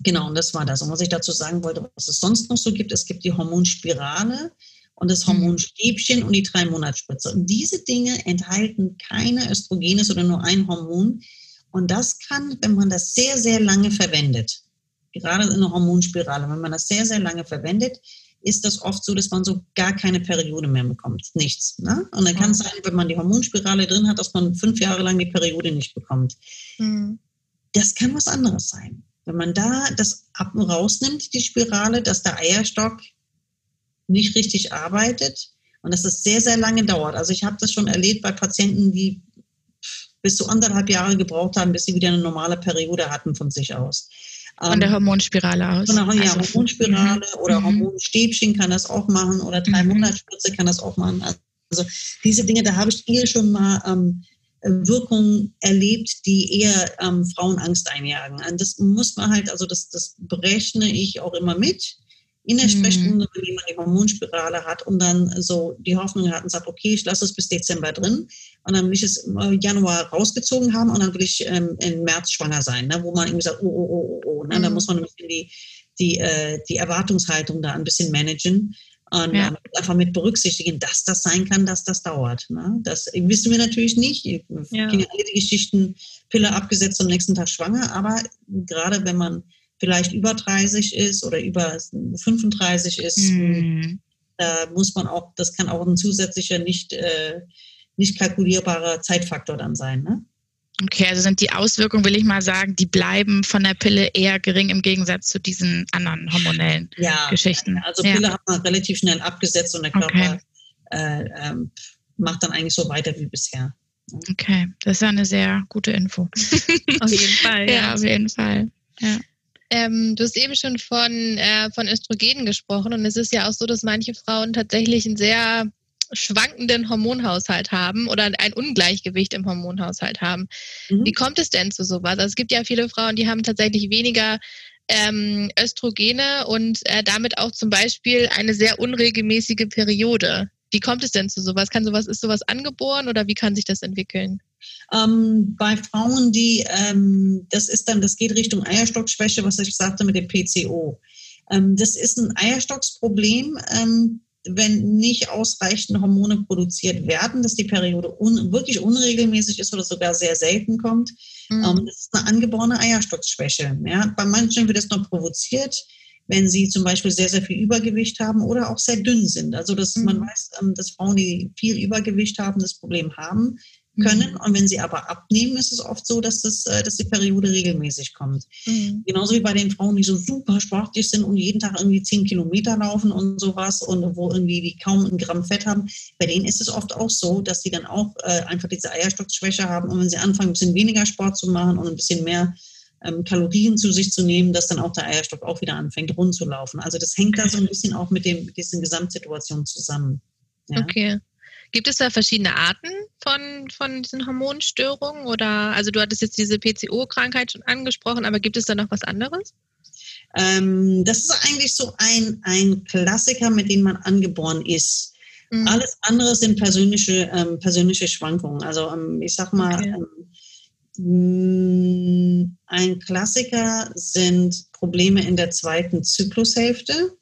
Genau, und das war das. Und was ich dazu sagen wollte, was es sonst noch so gibt, es gibt die Hormonspirale und das mhm. Hormonstäbchen und die drei Monatsspritze. Und diese Dinge enthalten keine Östrogenes oder nur ein Hormon. Und das kann, wenn man das sehr, sehr lange verwendet, gerade in der Hormonspirale, wenn man das sehr, sehr lange verwendet, ist das oft so, dass man so gar keine Periode mehr bekommt. Nichts. Ne? Und dann kann es sein, wenn man die Hormonspirale drin hat, dass man fünf Jahre lang die Periode nicht bekommt. Mhm. Das kann was anderes sein. Wenn man da das ab und rausnimmt, die Spirale, dass der Eierstock nicht richtig arbeitet und dass das sehr, sehr lange dauert. Also ich habe das schon erlebt bei Patienten, die bis zu anderthalb Jahre gebraucht haben, bis sie wieder eine normale Periode hatten von sich aus. Von der ähm, Hormonspirale aus. Von der ja, also, Hormonspirale mhm. oder mhm. Hormonstäbchen kann das auch machen oder drei mhm. Monatsspritze kann das auch machen. Also diese Dinge, da habe ich ihr schon mal ähm, Wirkungen erlebt, die eher ähm, Frauen Angst einjagen. Und das muss man halt, also das, das berechne ich auch immer mit in der mhm. Sprechstunde, wenn jemand die Hormonspirale hat und dann so die Hoffnung hat und sagt, okay, ich lasse es bis Dezember drin und dann will ich es im Januar rausgezogen haben und dann will ich ähm, im März schwanger sein, ne, wo man irgendwie sagt, oh, oh, oh, oh, oh. Ne? Mhm. Da muss man ein bisschen die, die, äh, die Erwartungshaltung da ein bisschen managen. Und ja. einfach mit berücksichtigen, dass das sein kann, dass das dauert. Ne? Das wissen wir natürlich nicht. Ich ja. alle die Geschichten, Pille abgesetzt, am nächsten Tag schwanger. Aber gerade wenn man vielleicht über 30 ist oder über 35 ist, mhm. da muss man auch, das kann auch ein zusätzlicher, nicht, äh, nicht kalkulierbarer Zeitfaktor dann sein. Ne? Okay, also sind die Auswirkungen, will ich mal sagen, die bleiben von der Pille eher gering im Gegensatz zu diesen anderen hormonellen ja, Geschichten. Also Pille ja. hat man relativ schnell abgesetzt und der Körper okay. äh, ähm, macht dann eigentlich so weiter wie bisher. Okay, das ist ja eine sehr gute Info. auf jeden Fall. Ja, ja auf jeden Fall. Ja. Ähm, du hast eben schon von, äh, von Östrogenen gesprochen und es ist ja auch so, dass manche Frauen tatsächlich ein sehr schwankenden Hormonhaushalt haben oder ein Ungleichgewicht im Hormonhaushalt haben. Mhm. Wie kommt es denn zu sowas? Also es gibt ja viele Frauen, die haben tatsächlich weniger ähm, Östrogene und äh, damit auch zum Beispiel eine sehr unregelmäßige Periode. Wie kommt es denn zu sowas? Kann sowas, ist sowas angeboren oder wie kann sich das entwickeln? Ähm, bei Frauen, die, ähm, das ist dann, das geht Richtung Eierstockschwäche, was ich sagte mit dem PCO. Ähm, das ist ein Eierstocksproblem. Wenn nicht ausreichend Hormone produziert werden, dass die Periode un wirklich unregelmäßig ist oder sogar sehr selten kommt. Mhm. Ähm, das ist eine angeborene Eierstockschwäche. Ja? Bei manchen wird es noch provoziert, wenn sie zum Beispiel sehr, sehr viel Übergewicht haben oder auch sehr dünn sind. Also dass mhm. man weiß, ähm, dass Frauen, die viel Übergewicht haben, das Problem haben können. Mhm. Und wenn sie aber abnehmen, ist es oft so, dass, das, äh, dass die Periode regelmäßig kommt. Mhm. Genauso wie bei den Frauen, die so super sportlich sind und jeden Tag irgendwie zehn Kilometer laufen und sowas und wo irgendwie die kaum ein Gramm Fett haben. Bei denen ist es oft auch so, dass sie dann auch äh, einfach diese Eierstockschwäche haben. Und wenn sie anfangen, ein bisschen weniger Sport zu machen und ein bisschen mehr ähm, Kalorien zu sich zu nehmen, dass dann auch der Eierstock auch wieder anfängt rund zu laufen. Also das hängt da so ein bisschen auch mit, dem, mit diesen Gesamtsituationen zusammen. Ja? Okay. Gibt es da verschiedene Arten von, von diesen Hormonstörungen? Oder also du hattest jetzt diese PCO-Krankheit schon angesprochen, aber gibt es da noch was anderes? Ähm, das ist eigentlich so ein, ein Klassiker, mit dem man angeboren ist. Mhm. Alles andere sind persönliche, ähm, persönliche Schwankungen. Also ähm, ich sag mal, okay. Ähm, ein Klassiker sind Probleme in der zweiten Zyklushälfte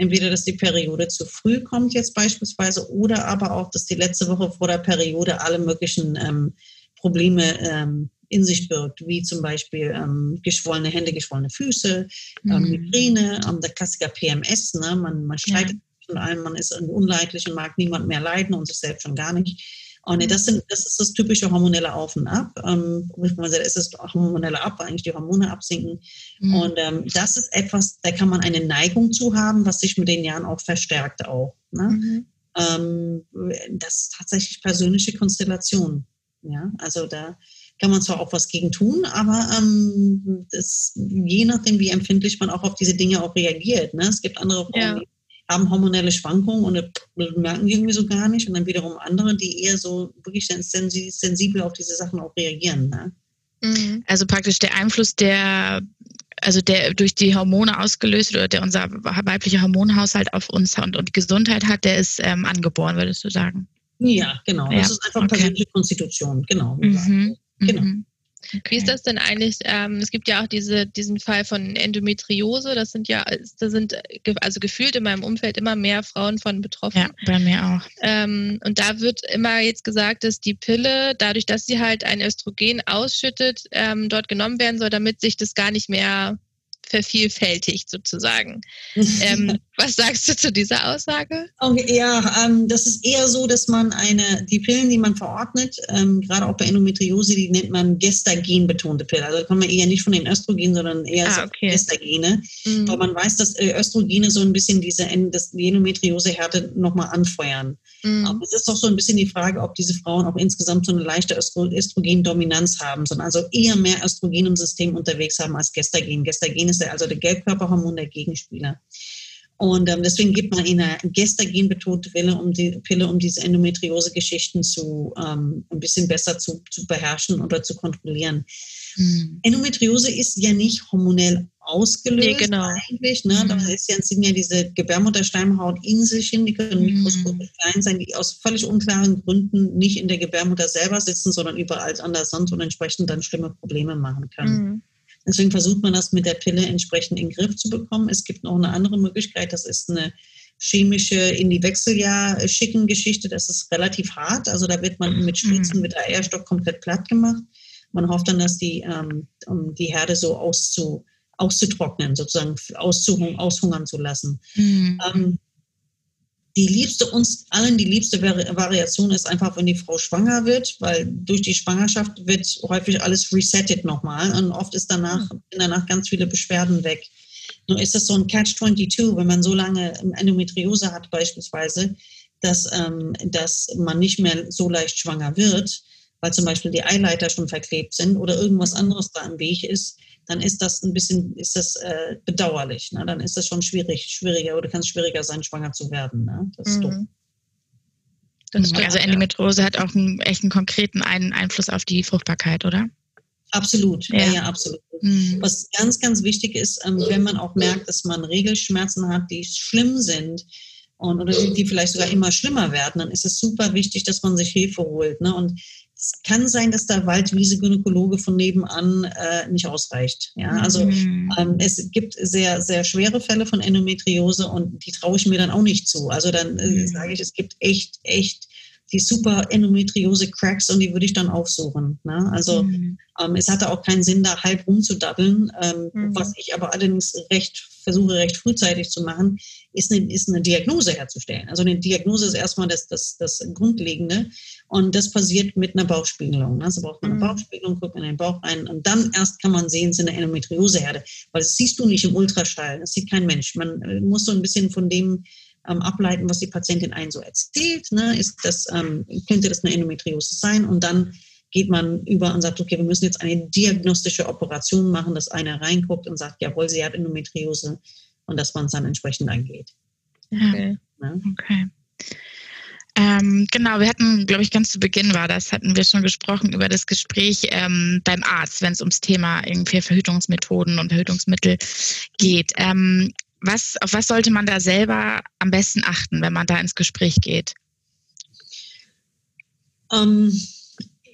entweder, dass die Periode zu früh kommt jetzt beispielsweise oder aber auch, dass die letzte Woche vor der Periode alle möglichen ähm, Probleme ähm, in sich birgt, wie zum Beispiel ähm, geschwollene Hände, geschwollene Füße, ähm, mhm. Migräne, ähm, der Klassiker PMS, ne? man, man streitet ja. von allem, man ist unleidlich und mag niemand mehr leiden und sich selbst schon gar nicht. Und oh, das, sind, das ist das typische hormonelle Auf und Ab. Ähm, man sagt, es ist das hormonelle Ab, eigentlich die Hormone absinken. Mhm. Und ähm, das ist etwas, da kann man eine Neigung zu haben, was sich mit den Jahren auch verstärkt auch. Ne? Mhm. Ähm, das ist tatsächlich persönliche Konstellation. Ja, also da kann man zwar auch was gegen tun, aber ähm, das, je nachdem, wie empfindlich man auch auf diese Dinge auch reagiert. Ne? Es gibt andere Frauen, ja. die haben hormonelle Schwankungen und das merken die irgendwie so gar nicht. Und dann wiederum andere, die eher so wirklich sensibel auf diese Sachen auch reagieren. Ne? Mhm. Also praktisch der Einfluss der also der durch die Hormone ausgelöst oder der unser weiblicher Hormonhaushalt auf uns und, und Gesundheit hat, der ist ähm, angeboren, würdest du sagen? Ja, genau. Ja. Das ist einfach okay. persönliche Konstitution, genau. Mhm. Genau. Mhm. Okay. Wie ist das denn eigentlich? Ähm, es gibt ja auch diese, diesen Fall von Endometriose. Das sind ja, da sind also gefühlt in meinem Umfeld immer mehr Frauen von betroffen. Ja, bei mir auch. Ähm, und da wird immer jetzt gesagt, dass die Pille, dadurch, dass sie halt ein Östrogen ausschüttet, ähm, dort genommen werden soll, damit sich das gar nicht mehr vervielfältigt sozusagen. ähm, was sagst du zu dieser Aussage? Okay, ja, ähm, das ist eher so, dass man eine, die Pillen, die man verordnet, ähm, gerade auch bei Endometriose, die nennt man gestagen-betonte Pillen. Also da kommen wir eher nicht von den Östrogenen, sondern eher ah, okay. so Gestagene. Mhm. Weil man weiß, dass äh, Östrogene so ein bisschen diese das, die Endometriose-Härte nochmal anfeuern. Mhm. Aber es ist doch so ein bisschen die Frage, ob diese Frauen auch insgesamt so eine leichte Östrogendominanz haben, sondern also eher mehr Östrogen im System unterwegs haben als Gestagen. Gestagen ist also der Gelbkörperhormon der Gegenspieler. Und ähm, deswegen gibt man ihnen eine gestagen betonte Pille, um die Pille, um diese Endometriose-Geschichten zu ähm, ein bisschen besser zu, zu beherrschen oder zu kontrollieren. Mhm. Endometriose ist ja nicht hormonell ausgelöst nee, genau. eigentlich. Ne? Mhm. Da ist ja, sind ja diese Gebärmutterschleimhaut in sich hin, die können mhm. mikroskopisch klein sein, die aus völlig unklaren Gründen nicht in der Gebärmutter selber sitzen, sondern überall anders sonst und entsprechend dann schlimme Probleme machen können. Deswegen versucht man das mit der Pille entsprechend in den Griff zu bekommen. Es gibt noch eine andere Möglichkeit, das ist eine chemische in die Wechseljahr schicken Geschichte. Das ist relativ hart. Also da wird man mit Spritzen mhm. mit AR-Stock komplett platt gemacht. Man hofft dann, dass die, ähm, um die Herde so auszu, auszutrocknen, sozusagen auszuhung, aushungern zu lassen. Mhm. Ähm, die liebste uns allen, die liebste Variation ist einfach, wenn die Frau schwanger wird, weil durch die Schwangerschaft wird häufig alles resettet nochmal und oft ist danach, sind danach ganz viele Beschwerden weg. Nur ist das so ein Catch-22, wenn man so lange Endometriose hat beispielsweise, dass, ähm, dass man nicht mehr so leicht schwanger wird, weil zum Beispiel die Eileiter schon verklebt sind oder irgendwas anderes da im Weg ist, dann ist das ein bisschen, ist das äh, bedauerlich. Ne? Dann ist das schon schwierig, schwieriger oder kann es schwieriger sein, schwanger zu werden. Ne? Das ist mhm. dumm. Das also Endometriose ja. hat auch einen echten konkreten Einfluss auf die Fruchtbarkeit, oder? Absolut, ja, ja, ja absolut. Mhm. Was ganz, ganz wichtig ist, ähm, wenn man auch merkt, dass man Regelschmerzen hat, die schlimm sind, und, oder die, die vielleicht sogar immer schlimmer werden, dann ist es super wichtig, dass man sich Hilfe holt. Ne? Und es kann sein, dass der Waldwiese-Gynäkologe von nebenan äh, nicht ausreicht. Ja, also mhm. ähm, es gibt sehr, sehr schwere Fälle von Endometriose und die traue ich mir dann auch nicht zu. Also dann äh, mhm. sage ich, es gibt echt, echt die super Endometriose-Cracks und die würde ich dann aufsuchen. Ne? Also mhm. ähm, es hatte auch keinen Sinn, da halb rumzudabbeln. Ähm, mhm. Was ich aber allerdings recht versuche, recht frühzeitig zu machen, ist eine, ist eine Diagnose herzustellen. Also eine Diagnose ist erstmal das, das, das Grundlegende und das passiert mit einer Bauchspiegelung. Ne? Also braucht man eine mhm. Bauchspiegelung, guckt in den Bauch rein und dann erst kann man sehen, es ist eine Endometrioseherde. Weil das siehst du nicht im Ultraschall, das sieht kein Mensch. Man äh, muss so ein bisschen von dem ähm, ableiten, was die Patientin einen so erzählt. Ne? Ist das, ähm, könnte das eine Endometriose sein? Und dann geht man über und sagt, okay, wir müssen jetzt eine diagnostische Operation machen, dass einer reinguckt und sagt, jawohl, sie hat Endometriose und dass man es dann entsprechend angeht. Okay. Ja? okay. Ähm, genau, wir hatten, glaube ich, ganz zu Beginn war das, hatten wir schon gesprochen über das Gespräch ähm, beim Arzt, wenn es ums Thema irgendwie Verhütungsmethoden und Verhütungsmittel geht. Ähm, was, auf was sollte man da selber am besten achten, wenn man da ins Gespräch geht? Ähm,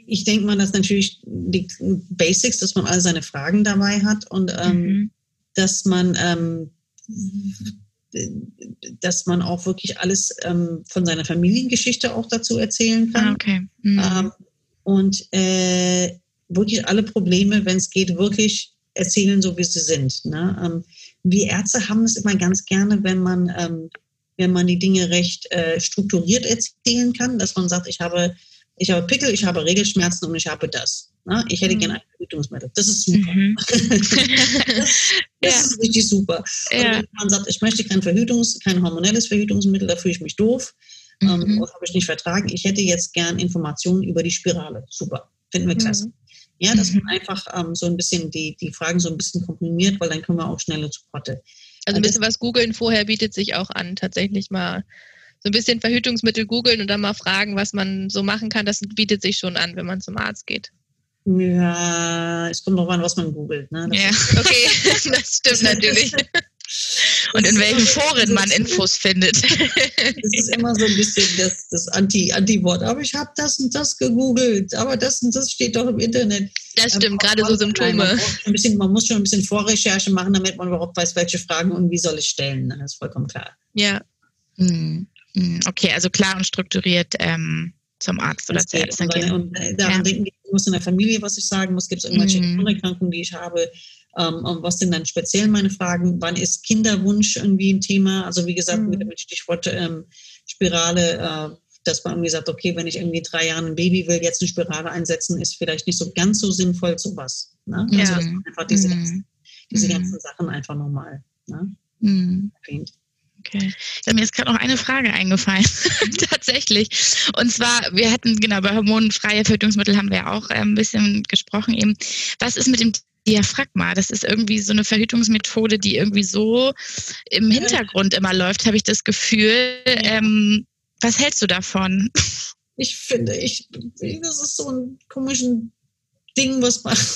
ich denke mal, dass natürlich die Basics, dass man all seine Fragen dabei hat und ähm, mhm. dass man ähm, dass man auch wirklich alles ähm, von seiner Familiengeschichte auch dazu erzählen kann. Ah, okay. Mhm. Ähm, und äh, wirklich alle Probleme, wenn es geht, wirklich erzählen, so wie sie sind. Ne? Ähm, wir Ärzte haben es immer ganz gerne, wenn man, ähm, wenn man die Dinge recht äh, strukturiert erzählen kann, dass man sagt, ich habe, ich habe Pickel, ich habe Regelschmerzen und ich habe das. Ne? Ich hätte mhm. gerne ein Verhütungsmittel. Das ist super. Mhm. das, das ja. ist richtig super. Ja. Und wenn man sagt, ich möchte kein Verhütungs-, kein hormonelles Verhütungsmittel, da fühle ich mich doof. Ähm, mhm. Ähm, das habe ich nicht vertragen. Ich hätte jetzt gern Informationen über die Spirale. Super. Finden wir klasse. Mhm. Ja, dass man mhm. einfach ähm, so ein bisschen die, die Fragen so ein bisschen komprimiert, weil dann können wir auch schneller zu Potte. Also ein bisschen was googeln vorher bietet sich auch an, tatsächlich mal so ein bisschen Verhütungsmittel googeln und dann mal fragen, was man so machen kann. Das bietet sich schon an, wenn man zum Arzt geht. Ja, es kommt noch an, was man googelt. Ne? ja, okay, das stimmt natürlich. Und in welchen Foren man Infos findet. Das ist immer so ein bisschen das, das Anti-Wort. aber ich habe das und das gegoogelt, aber das und das steht doch im Internet. Das stimmt, gerade so Symptome. Nein, man, bisschen, man, muss schon ein bisschen Vorrecherche machen, damit man überhaupt weiß, welche Fragen und wie soll ich stellen. Das ist vollkommen klar. Ja. Hm. Hm okay, also klar und strukturiert ähm, zum Arzt oder zur Ärztin gehen. Und äh, daran ja. denken, ich muss in der Familie, was ich sagen muss, gibt es irgendwelche mhm. Erkrankungen, die ich habe, ähm, was sind dann speziell meine Fragen? Wann ist Kinderwunsch irgendwie ein Thema? Also wie gesagt, mhm. mit dem Stichwort ähm, Spirale, äh, dass man irgendwie sagt, okay, wenn ich irgendwie drei Jahre ein Baby will, jetzt eine Spirale einsetzen, ist vielleicht nicht so ganz so sinnvoll, sowas. Ne? Ja. Also einfach diese, mhm. ganzen, diese mhm. ganzen Sachen einfach nochmal ne? Mhm. erwähnt. Okay. Ja, mir ist gerade noch eine Frage eingefallen, tatsächlich. Und zwar, wir hatten, genau, bei hormonfreie Verhütungsmittel haben wir auch äh, ein bisschen gesprochen eben. Was ist mit dem Diaphragma. Das ist irgendwie so eine Verhütungsmethode, die irgendwie so im Hintergrund immer läuft, habe ich das Gefühl. Ähm, was hältst du davon? Ich finde, ich, das ist so ein komischen Ding, was man.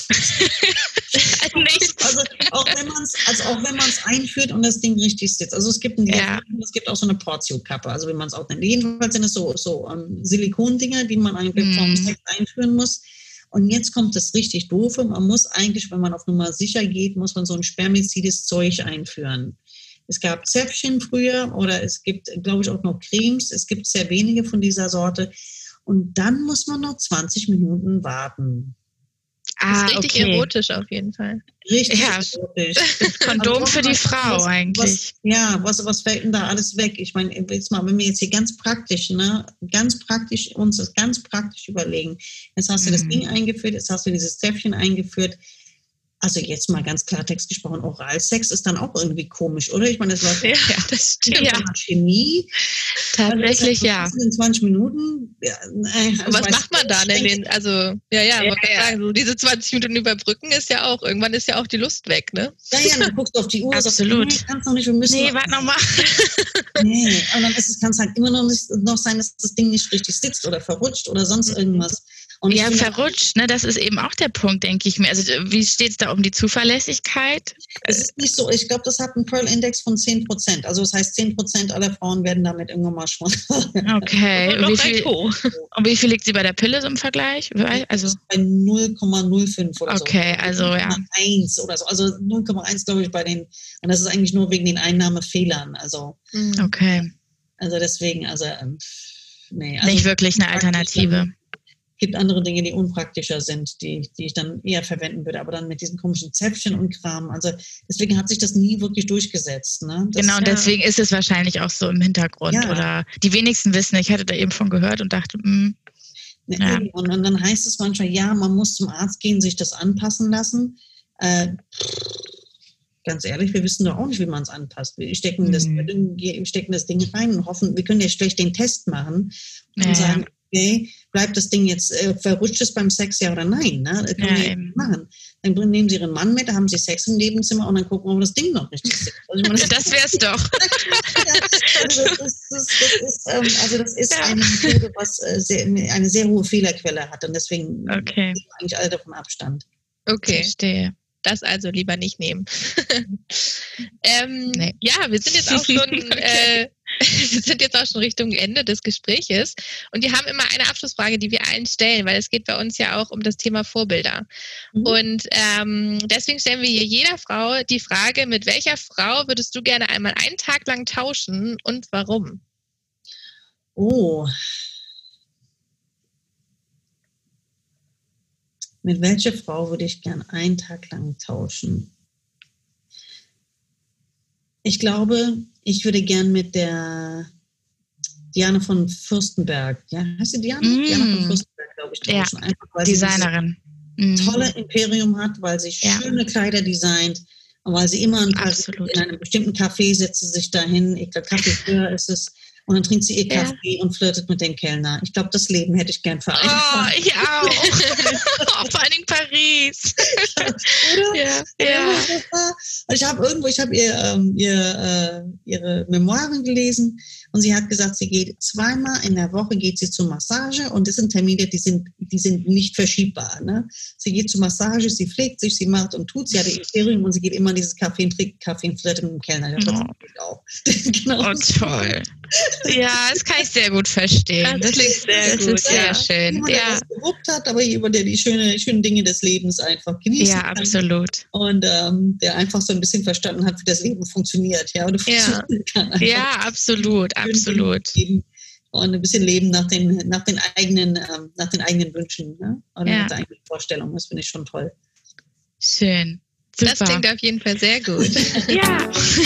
also auch wenn man es, also auch wenn man es einführt und das Ding richtig sitzt. Also es gibt ein, ja. es gibt auch so eine Portio-Kappe, also wie man es auch nennt. Jedenfalls sind es so, so um, ähm, Silikondinger, die man eigentlich mm. vom Sex einführen muss. Und jetzt kommt das richtig Doofe. Man muss eigentlich, wenn man auf Nummer sicher geht, muss man so ein spermizides Zeug einführen. Es gab Zäpfchen früher oder es gibt, glaube ich, auch noch Cremes. Es gibt sehr wenige von dieser Sorte. Und dann muss man noch 20 Minuten warten. Ah, das ist richtig okay. erotisch auf jeden Fall. Richtig ja. erotisch. Kondom also, für die Frau was, eigentlich. Was, ja, was, was fällt denn da alles weg? Ich meine, jetzt mal, wenn wir jetzt hier ganz praktisch, ne, ganz praktisch uns das ganz praktisch überlegen. Jetzt hast du mhm. das Ding eingeführt, jetzt hast du dieses Zäpfchen eingeführt also jetzt mal ganz Klartext gesprochen, Oralsex ist dann auch irgendwie komisch, oder? Ich meine, das läuft ja, das stimmt. Ja. Chemie. Tatsächlich, ja. In 20 Minuten. Ja, äh, was macht man da denn? Den, also, ja, ja, ja, ja. Sagen, so diese 20 Minuten überbrücken ist ja auch, irgendwann ist ja auch die Lust weg, ne? Ja, ja, dann guckst du auf die Uhr. Absolut. Sagst, nee, kannst noch nicht, wir müssen nee, warte nochmal. nee, und dann kann es halt immer noch, nicht, noch sein, dass das Ding nicht richtig sitzt oder verrutscht oder sonst irgendwas. Und ja, verrutscht, ne? Das ist eben auch der Punkt, denke ich mir. Also wie steht es da um die Zuverlässigkeit? Es ist nicht so, ich glaube, das hat einen Pearl-Index von 10 Prozent. Also das heißt, 10 Prozent aller Frauen werden damit irgendwann mal schwanger. Okay. Und wie, viel, und wie viel liegt sie bei der Pille so im Vergleich? Also bei 0,05 oder so. Okay, also ja. 1 oder so. Also 0,1 glaube ich bei den, und das ist eigentlich nur wegen den Einnahmefehlern. Also. Mhm. Okay. Also deswegen, also ähm, nee. Also Nicht wirklich eine Alternative. Es gibt andere Dinge, die unpraktischer sind, die, die ich dann eher verwenden würde, aber dann mit diesen komischen Zäpfchen und Kram. Also deswegen hat sich das nie wirklich durchgesetzt. Ne? Das, genau, und deswegen ist es wahrscheinlich auch so im Hintergrund. Ja. Oder die wenigsten wissen, ich hatte da eben von gehört und dachte, mh, hm, ja. und, und, dann heißt es manchmal, ja, man muss zum Arzt gehen, sich das anpassen lassen. Äh, ganz ehrlich, wir wissen doch auch nicht, wie man es anpasst. Wir stecken, mhm. das, wir stecken das Ding rein und hoffen, wir können ja schlecht den Test machen und ja, sagen, okay, bleibt das Ding jetzt, äh, verrutscht es beim Sex ja oder nein? Ne? Das können ja, wir eben. machen. Dann nehmen Sie Ihren Mann mit, da haben Sie Sex im Nebenzimmer und dann gucken wir, ob das Ding noch richtig sitzt. Also meine, das wär's doch. also, das ist, das ist, ähm, also das ist ja. eine Methode, was äh, sehr, eine sehr hohe Fehlerquelle hat und deswegen okay. eigentlich alle davon Abstand. Okay. Verstehe. Das also lieber nicht nehmen. ähm, nee. Ja, wir sind jetzt auch schon, okay. äh, wir sind jetzt auch schon Richtung Ende des Gespräches und wir haben immer eine Abschlussfrage, die wir allen stellen, weil es geht bei uns ja auch um das Thema Vorbilder. Mhm. Und ähm, deswegen stellen wir hier jeder Frau die Frage: Mit welcher Frau würdest du gerne einmal einen Tag lang tauschen und warum? Oh, Mit welcher Frau würde ich gern einen Tag lang tauschen? Ich glaube, ich würde gern mit der Diana von Fürstenberg, ja, heißt sie Diana? Mm. Diana von Fürstenberg, glaube ich, tauschen. Ja, Einfach, Designerin. Mm. Tolle Imperium hat, weil sie ja. schöne Kleider designt und weil sie immer in, in einem bestimmten Café setzt, sich dahin. Ich glaube, Kaffee früher ist es und dann trinkt sie ihr Kaffee ja. und flirtet mit dem Kellner. Ich glaube, das Leben hätte ich gern vereinfacht. Oh, ich auch. oh, vor allem Paris. Oder? Ja. ja. Ich habe irgendwo, ich habe ihr, ähm, ihr äh, ihre Memoiren gelesen und sie hat gesagt, sie geht zweimal in der Woche geht sie zur Massage und das sind Termine, die sind, die sind nicht verschiebbar. Ne? Sie geht zur Massage, sie pflegt sich, sie macht und tut, sie hat Imperium und sie geht immer in dieses Kaffee und trinkt Kaffee und flirtet mit dem Kellner. Das oh. auch. genau. Oh, toll. Ja, das kann ich sehr gut verstehen. Das, das klingt sehr das gut. Ist sehr ja. schön. Jemand, ja. der was gewuppt hat, aber jemand, der die schöne, schönen Dinge des Lebens einfach genießt. Ja, absolut. Und ähm, der einfach so ein bisschen verstanden hat, wie das Leben funktioniert. Ja, ja. ja absolut, absolut. Und ein bisschen leben nach den, nach den eigenen, ähm, nach den eigenen Wünschen ne? und ja. nach der eigenen Vorstellung. Das finde ich schon toll. Schön. Super. Das klingt auf jeden Fall sehr gut. ja,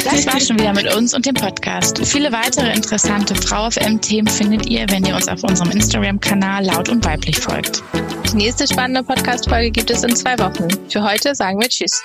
das war schon wieder mit uns und dem Podcast. Viele weitere interessante Frau auf M-Themen findet ihr, wenn ihr uns auf unserem Instagram-Kanal laut und weiblich folgt. Die nächste spannende Podcast-Folge gibt es in zwei Wochen. Für heute sagen wir Tschüss.